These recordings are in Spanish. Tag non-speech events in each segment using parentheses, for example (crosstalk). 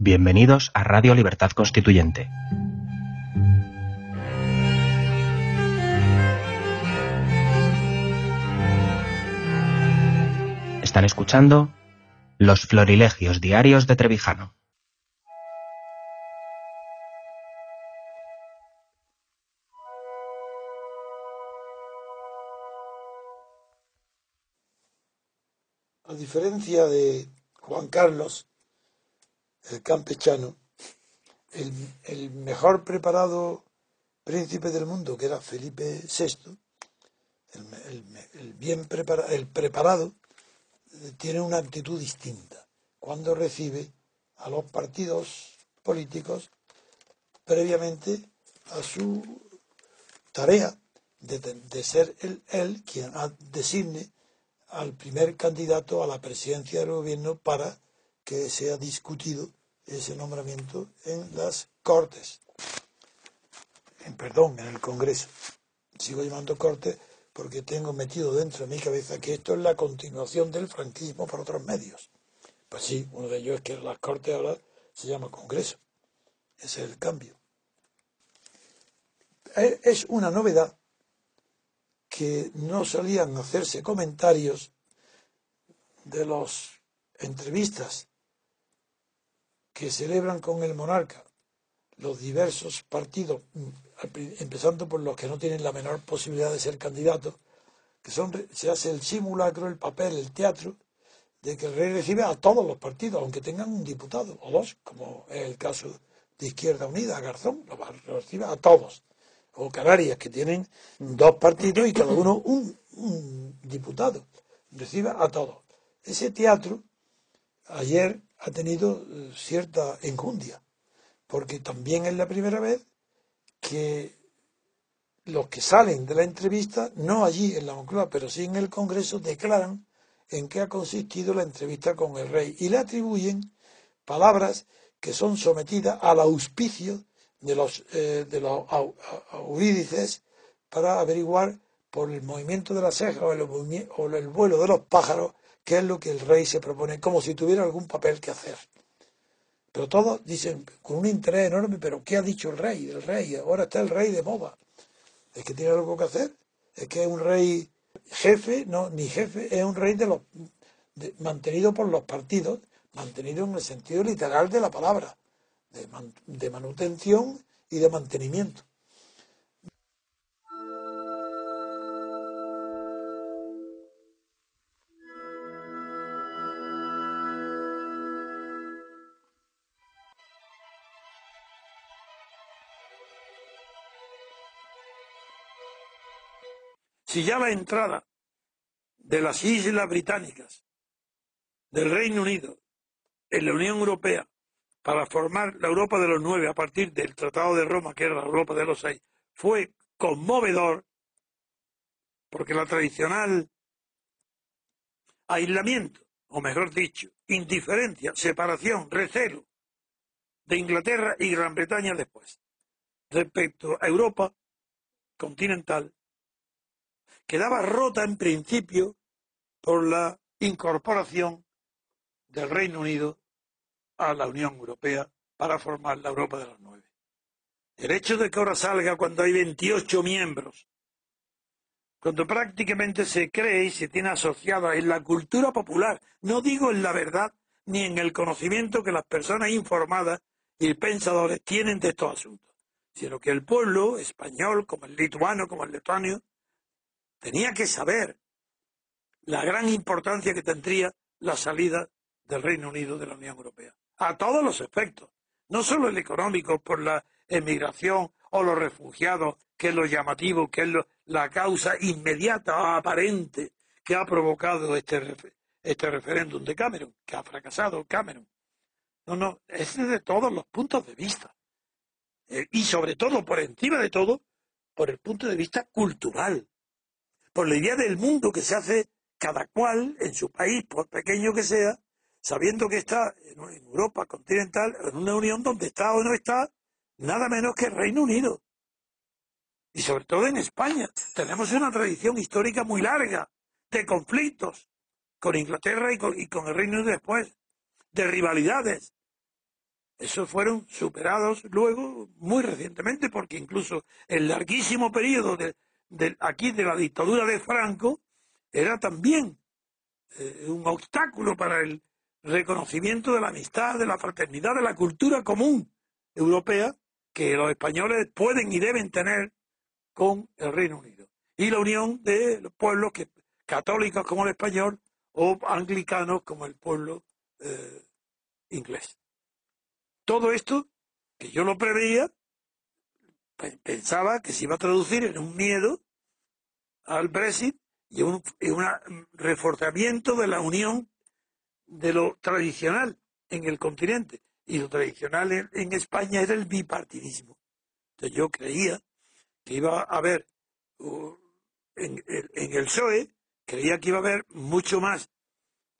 Bienvenidos a Radio Libertad Constituyente. Están escuchando Los Florilegios Diarios de Trevijano. A diferencia de Juan Carlos, el campechano, el, el mejor preparado príncipe del mundo, que era Felipe VI, el, el- bien prepara- el preparado, eh, tiene una actitud distinta. Cuando recibe a los partidos políticos previamente a su tarea de, de ser él, él quien designe al primer candidato a la presidencia del gobierno para que sea discutido ese nombramiento en las Cortes. En, perdón, en el Congreso. Sigo llamando Cortes porque tengo metido dentro de mi cabeza que esto es la continuación del franquismo por otros medios. Pues sí, uno de ellos es que las Cortes ahora se llama Congreso. Ese es el cambio. Es es una novedad que no solían hacerse comentarios de las entrevistas que celebran con el monarca los diversos partidos, mm, empezando por los que no tienen la menor posibilidad de ser candidatos, que son, se hace el simulacro, el papel, el teatro, de que el rey recibe a todos los partidos, aunque tengan un diputado o dos, como es el caso de Izquierda Unida, Garzón, lo recibe a todos. O Canarias, que tienen dos partidos y cada uno un, un diputado. Recibe a todos. Ese teatro ayer ha tenido eh, cierta enjundia, porque también es la primera vez que los que salen de la entrevista, no allí en la Moncloa, pero sí en el Congreso, declaran en qué ha consistido la entrevista con el rey y le atribuyen palabras que son sometidas al auspicio de los, eh, de los au- au- aurídices para averiguar por el movimiento de la ceja o el, o el vuelo de los pájaros qué es lo que el rey se propone, como si tuviera algún papel que hacer. Pero todos dicen con un interés enorme, pero ¿qué ha dicho el rey? El rey, ahora está el rey de moda. ¿Es que tiene algo que hacer? ¿Es que es un rey jefe? No, ni jefe, es un rey de los mantenido por los partidos, mantenido en el sentido literal de la palabra, de manutención y de mantenimiento. Si ya la entrada de las islas británicas, del Reino Unido, en la Unión Europea, para formar la Europa de los nueve a partir del Tratado de Roma, que era la Europa de los seis, fue conmovedor, porque la tradicional aislamiento, o mejor dicho, indiferencia, separación, recelo de Inglaterra y Gran Bretaña después, respecto a Europa continental, quedaba rota en principio por la incorporación del Reino Unido a la Unión Europea para formar la Europa de los nueve. El hecho de que ahora salga cuando hay 28 miembros, cuando prácticamente se cree y se tiene asociada en la cultura popular, no digo en la verdad ni en el conocimiento que las personas informadas y pensadores tienen de estos asuntos, sino que el pueblo español, como el lituano, como el letonio, tenía que saber la gran importancia que tendría la salida del Reino Unido de la Unión Europea, a todos los efectos, no solo el económico por la emigración o los refugiados, que es lo llamativo, que es la causa inmediata o aparente que ha provocado este, este referéndum de Cameron, que ha fracasado Cameron. No, no, es desde todos los puntos de vista. Eh, y sobre todo, por encima de todo, por el punto de vista cultural. Por la idea del mundo que se hace cada cual en su país, por pequeño que sea, sabiendo que está en Europa continental, en una unión donde está o no está nada menos que el Reino Unido. Y sobre todo en España. Tenemos una tradición histórica muy larga de conflictos con Inglaterra y con, y con el Reino Unido después, de rivalidades. Esos fueron superados luego muy recientemente porque incluso el larguísimo periodo de, de aquí de la dictadura de Franco era también eh, un obstáculo para el reconocimiento de la amistad, de la fraternidad, de la cultura común europea que los españoles pueden y deben tener con el Reino Unido. Y la unión de los pueblos que, católicos como el español o anglicanos como el pueblo eh, inglés. Todo esto, que yo lo preveía, pensaba que se iba a traducir en un miedo al Brexit y un, reforzamiento de la unión de lo tradicional en el continente. Y lo tradicional en, España era el bipartidismo. Entonces yo creía que iba a haber en, en, el PSOE, creía que iba a haber mucho más.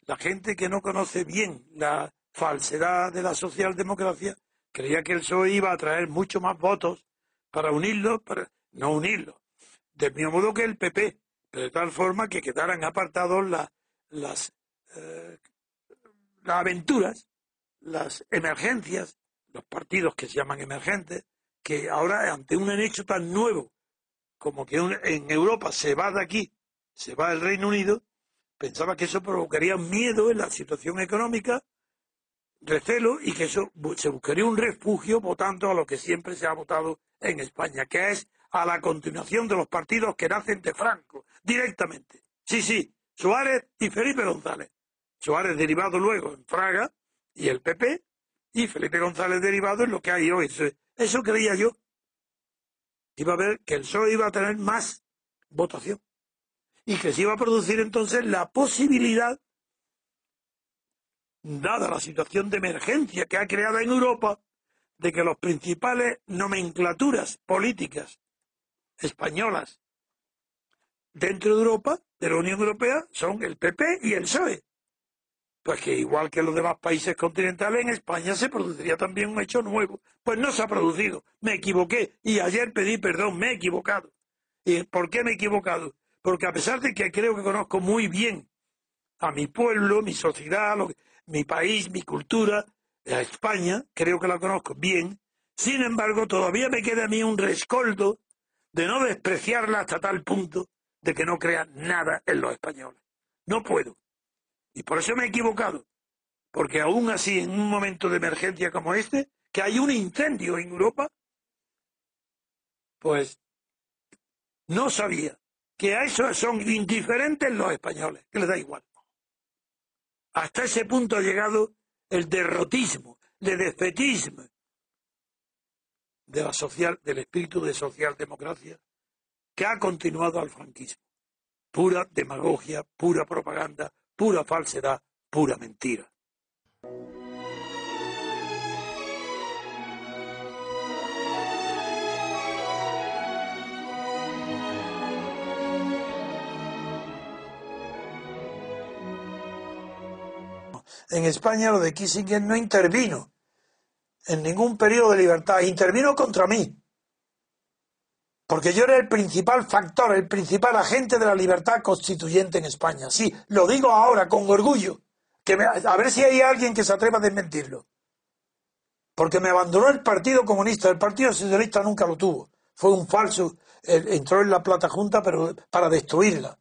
La gente que no conoce bien la falsedad de la socialdemocracia, creía que el PSOE iba a traer mucho más votos para unirlo, para no unirlo. Del mismo modo que el PP, de tal forma que quedaran apartados las, eh, las aventuras, las emergencias, los partidos que se llaman emergentes, que ahora ante un hecho tan nuevo como que en Europa se va de aquí, se va del Reino Unido, pensaba que eso provocaría miedo en la situación económica, recelo y que eso se buscaría un refugio votando a lo que siempre se ha votado en España, que es a la continuación de los partidos que nacen de Franco, directamente. Sí, sí, Suárez y Felipe González. Suárez derivado luego en Fraga y el PP, y Felipe González derivado en lo que hay hoy. Eso, creía yo. Iba a ver que el PSOE iba a tener más votación. Y que se iba a producir entonces la posibilidad, dada la situación de emergencia que ha creado en Europa, de que los principales nomenclaturas políticas españolas dentro de Europa, de la Unión Europea, son el PP y el PSOE. Pues que igual que los demás países continentales, en España se produciría también un hecho nuevo. Pues no se ha producido. Me equivoqué y ayer pedí perdón, me he equivocado. ¿Y por qué me he equivocado? Porque a pesar de que creo que conozco muy bien a mi pueblo, mi sociedad, mi país, mi cultura, a España, creo que la conozco bien, sin embargo todavía me queda a mí un rescoldo de no despreciarla hasta tal punto de que no crea nada en los españoles. No puedo. Y por eso me he equivocado. Porque aún así, en un momento de emergencia como este, que hay un incendio en Europa, pues no sabía que a eso son indiferentes los españoles, que les da igual. Hasta ese punto ha llegado el derrotismo, el defetismo de la social, del espíritu de socialdemocracia que ha continuado al franquismo. Pura demagogia, pura propaganda, pura falsedad, pura mentira. En España lo de Kissinger no intervino en ningún periodo de libertad, intervino contra mí. Porque yo era el principal factor, el principal agente de la libertad constituyente en España. Sí, lo digo ahora con orgullo. Que a ver si hay alguien que se atreva a desmentirlo. Porque me abandonó el Partido Comunista. El Partido Socialista nunca lo tuvo. Fue un falso. entró en la Plata Junta pero, para destruirla.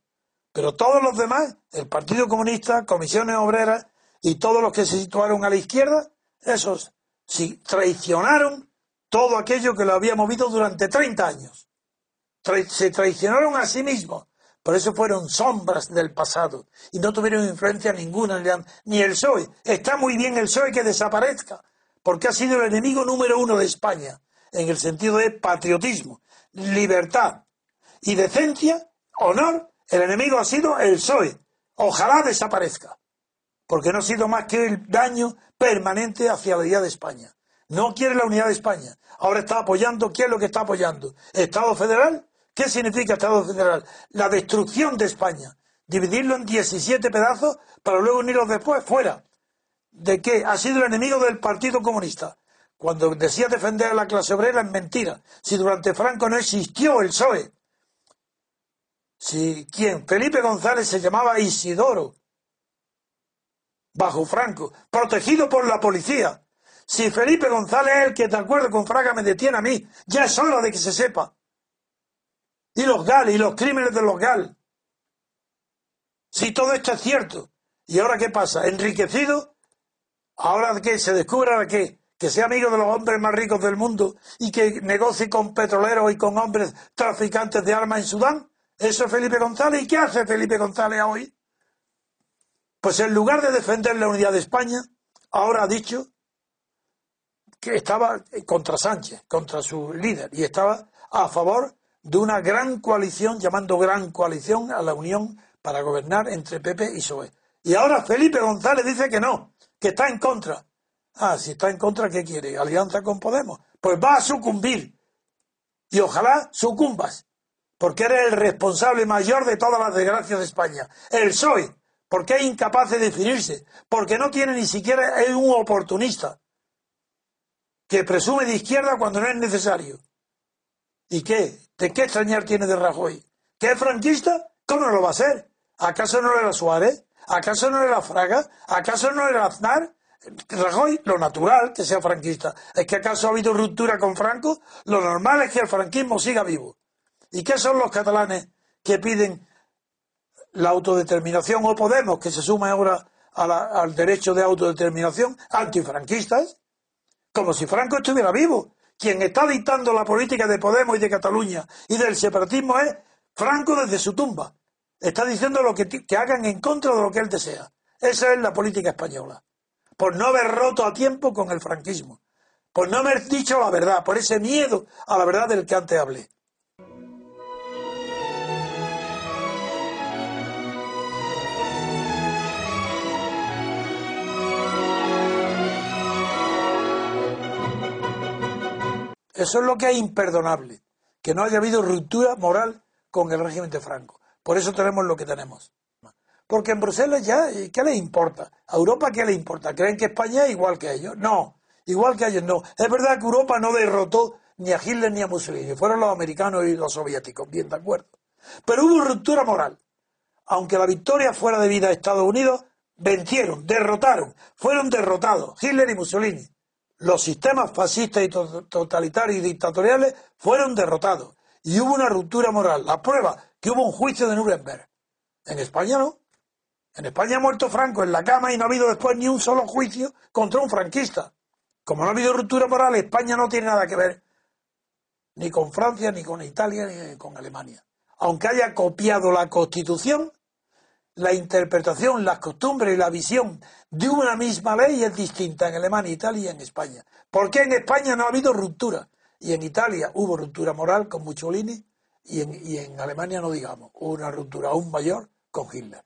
Pero todos los demás, el Partido Comunista, Comisiones Obreras y todos los que se situaron a la izquierda, esos si traicionaron todo aquello que lo había movido durante 30 años. se traicionaron a sí mismos. Por eso fueron sombras del pasado y no tuvieron influencia ninguna, ni el PSOE. Está muy bien el PSOE que desaparezca, porque ha sido el enemigo número uno de España, en el sentido de patriotismo, libertad y decencia, honor. El enemigo ha sido el PSOE. Ojalá desaparezca porque no ha sido más que el daño permanente hacia la unidad de España. No quiere la unidad de España. Ahora está apoyando, ¿qué es lo que está apoyando? ¿Estado federal? ¿Qué significa Estado federal? La destrucción de España. Dividirlo en 17 pedazos para luego unirlos después fuera. ¿De qué? Ha sido el enemigo del Partido Comunista. Cuando decía defender a la clase obrera es mentira. Si durante Franco no existió el PSOE. Si quien Felipe González se llamaba Isidoro bajo Franco, protegido por la policía. Si Felipe González es el que, de acuerdo con Fraga, me detiene a mí, ya es hora de que se sepa. Y los GAL, y los crímenes de los GAL. Si todo esto es cierto. ¿Y ahora qué pasa? ¿Enriquecido? ¿Ahora que se descubra que, que sea amigo de los hombres más ricos del mundo y que negocie con petroleros y con hombres traficantes de armas en Sudán? ¿Eso es Felipe González? ¿Y qué hace Felipe González hoy? Pues en lugar de defender la unidad de España, ahora ha dicho que estaba contra Sánchez, contra su líder, y estaba a favor de una gran coalición, llamando gran coalición a la unión para gobernar entre Pepe y PSOE. Y ahora Felipe González dice que no, que está en contra. Ah, si está en contra, ¿qué quiere? ¿Alianza con Podemos? Pues va a sucumbir. Y ojalá sucumbas, porque eres el responsable mayor de todas las desgracias de España. El PSOE, porque es incapaz de definirse, porque no tiene ni siquiera, es un oportunista, que presume de izquierda cuando no es necesario. ¿Y qué? ¿De qué extrañar tiene de Rajoy? ¿Que es franquista? ¿Cómo lo va a ser? ¿Acaso no era Suárez? ¿Acaso no era Fraga? ¿Acaso no era Aznar? Rajoy, lo natural que sea franquista. ¿Es que acaso ha habido ruptura con Franco? Lo normal es que el franquismo siga vivo. ¿Y qué son los catalanes que piden la autodeterminación o Podemos, que se suma ahora al derecho de autodeterminación, antifranquistas? Como si Franco estuviera vivo. Quien está dictando la política de Podemos y de Cataluña y del separatismo es Franco desde su tumba. Está diciendo lo que, que hagan en contra de lo que él desea. Esa es la política española. Por no haber roto a tiempo con el franquismo. Por no haber dicho la verdad. Por ese miedo a la verdad del que antes hablé. Eso es lo que es imperdonable, que no haya habido ruptura moral con el régimen de Franco. Por eso tenemos lo que tenemos. Porque en Bruselas ya, ¿qué les importa? ¿A Europa qué le importa? ¿Creen que España es igual que ellos? No, igual que ellos no. Es verdad que Europa no derrotó ni a Hitler ni a Mussolini, fueron los americanos y los soviéticos, bien de acuerdo. Pero hubo ruptura moral. Aunque la victoria fuera debida a Estados Unidos, vencieron, derrotaron, fueron derrotados Hitler y Mussolini los sistemas fascistas y totalitarios y dictatoriales fueron derrotados y hubo una ruptura moral. La prueba que hubo un juicio de Nuremberg. En España no. En España ha muerto Franco en la cama y no ha habido después ni un solo juicio contra un franquista. Como no ha habido ruptura moral, España no tiene nada que ver ni con Francia, ni con Italia, ni con Alemania. Aunque haya copiado la Constitución, la interpretación, las costumbres y la visión de una misma ley es distinta en Alemania, Italia y en España. ¿Por qué en España no ha habido ruptura? Y en Italia hubo ruptura moral con Mussolini y en, y en Alemania no digamos, hubo una ruptura aún mayor con Hitler.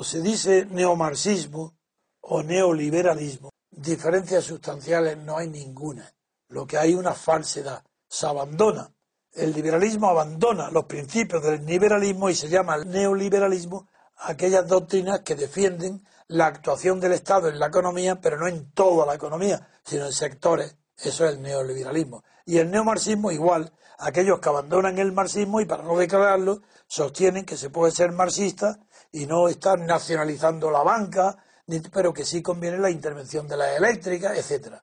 Cuando se dice neomarxismo o neoliberalismo, diferencias sustanciales no hay ninguna. Lo que hay una falsedad. Se abandona. El liberalismo abandona los principios del liberalismo y se llama neoliberalismo aquellas doctrinas que defienden la actuación del Estado en la economía, pero no en toda la economía, sino en sectores. Eso es el neoliberalismo. Y el neomarxismo igual. Aquellos que abandonan el marxismo y para no declararlo sostienen que se puede ser marxista y no estar nacionalizando la banca, pero que sí conviene la intervención de la eléctrica, etcétera.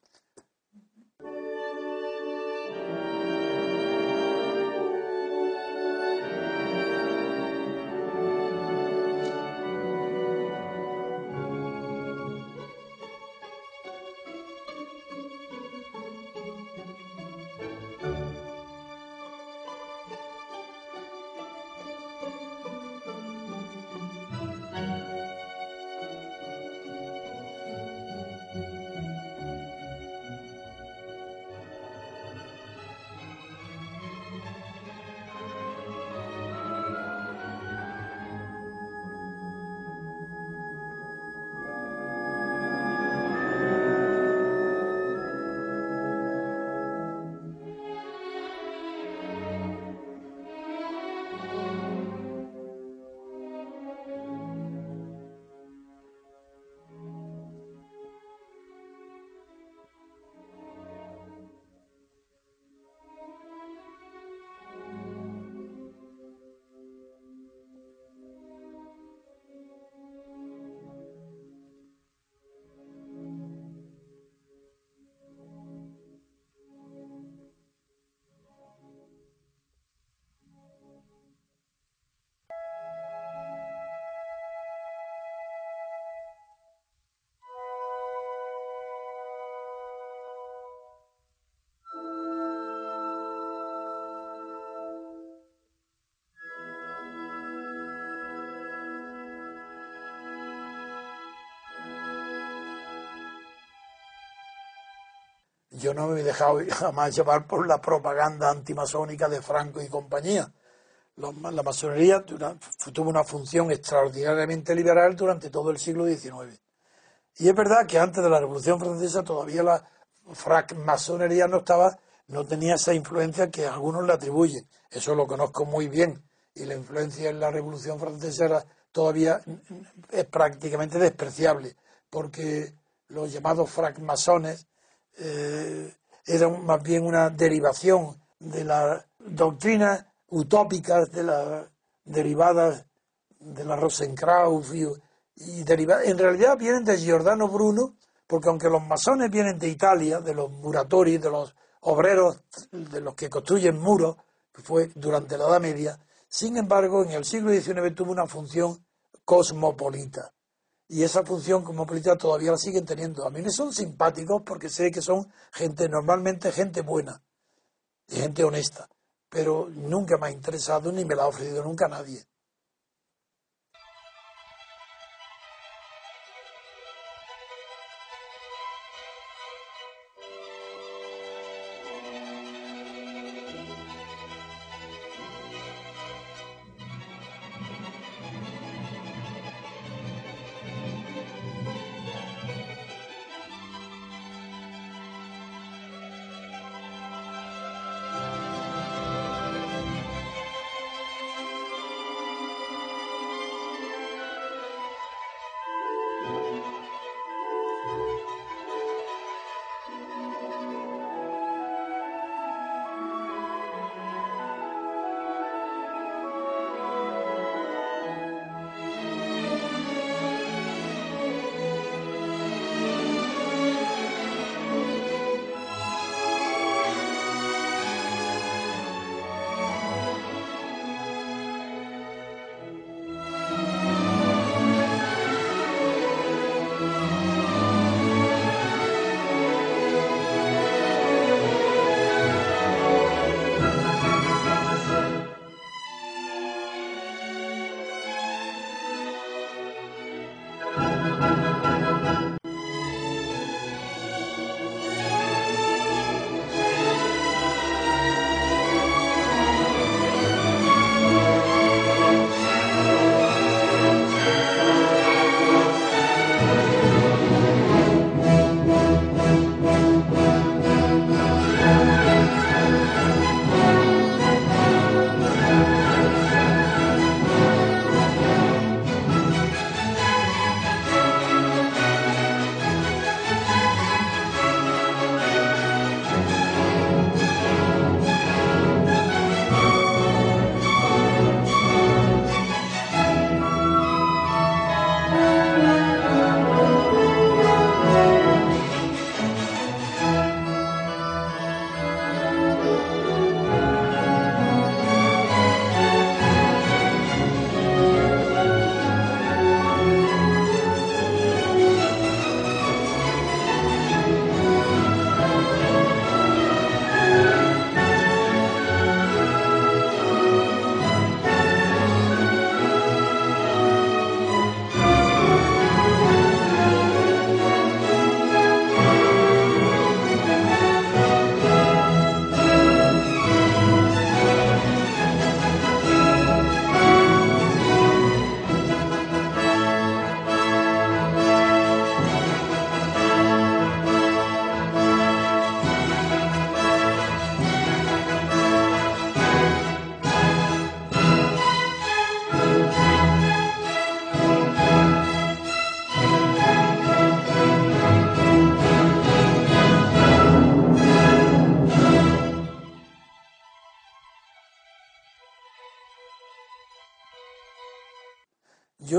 Yo no me he dejado (laughs) jamás llevar por la propaganda antimasónica de Franco y compañía. La masonería tuvo una función extraordinariamente liberal durante todo el siglo XIX. Y es verdad que antes de la Revolución Francesa todavía la francmasonería no estaba, no tenía esa influencia que algunos le atribuyen. Eso lo conozco muy bien. Y la influencia en la Revolución Francesa era todavía es prácticamente despreciable, porque los llamados francmasones eh, era más bien una derivación de las doctrinas utópicas de las derivadas de la Rosenkraus y, y en realidad vienen de Giordano Bruno, porque aunque los masones vienen de Italia, de los muratori, de los obreros, de los que construyen muros, que fue durante la Edad Media, sin embargo, en el siglo XIX tuvo una función cosmopolita y esa función como política todavía la siguen teniendo. A mí me son simpáticos porque sé que son gente, normalmente gente buena y gente honesta, pero nunca me ha interesado ni me la ha ofrecido nunca nadie.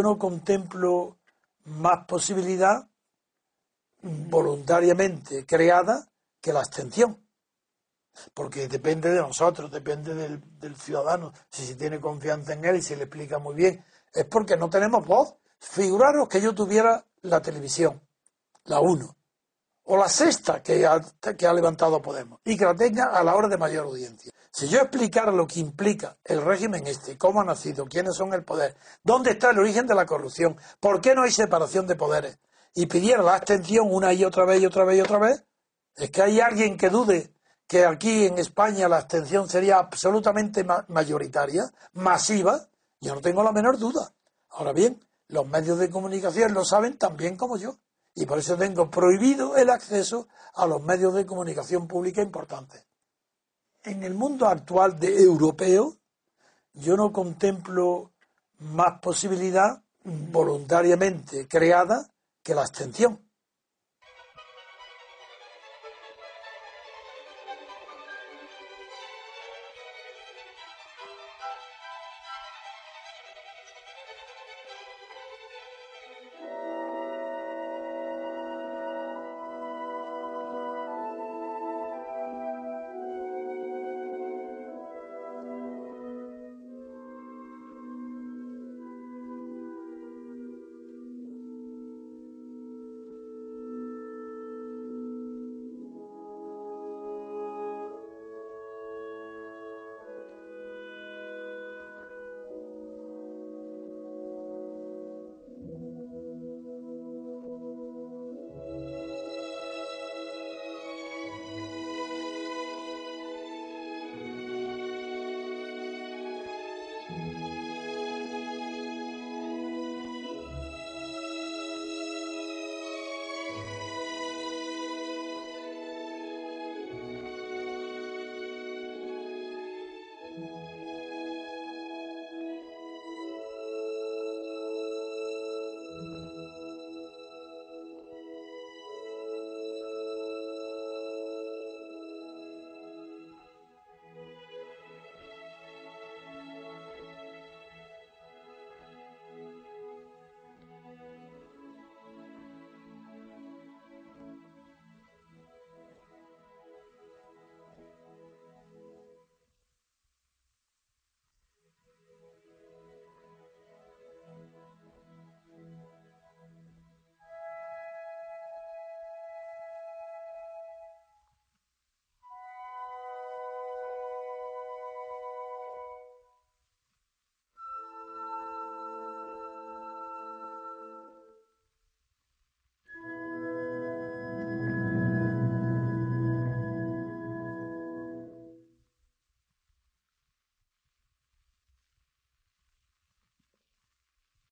No contemplo más posibilidad voluntariamente creada que la abstención. Porque depende de nosotros, depende del, ciudadano, si se tiene confianza en él y se le explica muy bien. Es porque no tenemos voz. Figuraros que yo tuviera la televisión, la 1, o la sexta que ha, que ha levantado Podemos, y que la tenga a la hora de mayor audiencia. Si yo explicara lo que implica el régimen este, cómo ha nacido, quiénes son el poder, dónde está el origen de la corrupción, por qué no hay separación de poderes, y pidiera la abstención una y otra vez y otra vez y otra vez, es que hay alguien que dude que aquí en España la abstención sería absolutamente mayoritaria, masiva, yo no tengo la menor duda. Ahora bien, los medios de comunicación lo saben tan bien como yo. Y por eso tengo prohibido el acceso a los medios de comunicación pública importantes. En el mundo actual de europeo, yo no contemplo más posibilidad voluntariamente creada que la abstención.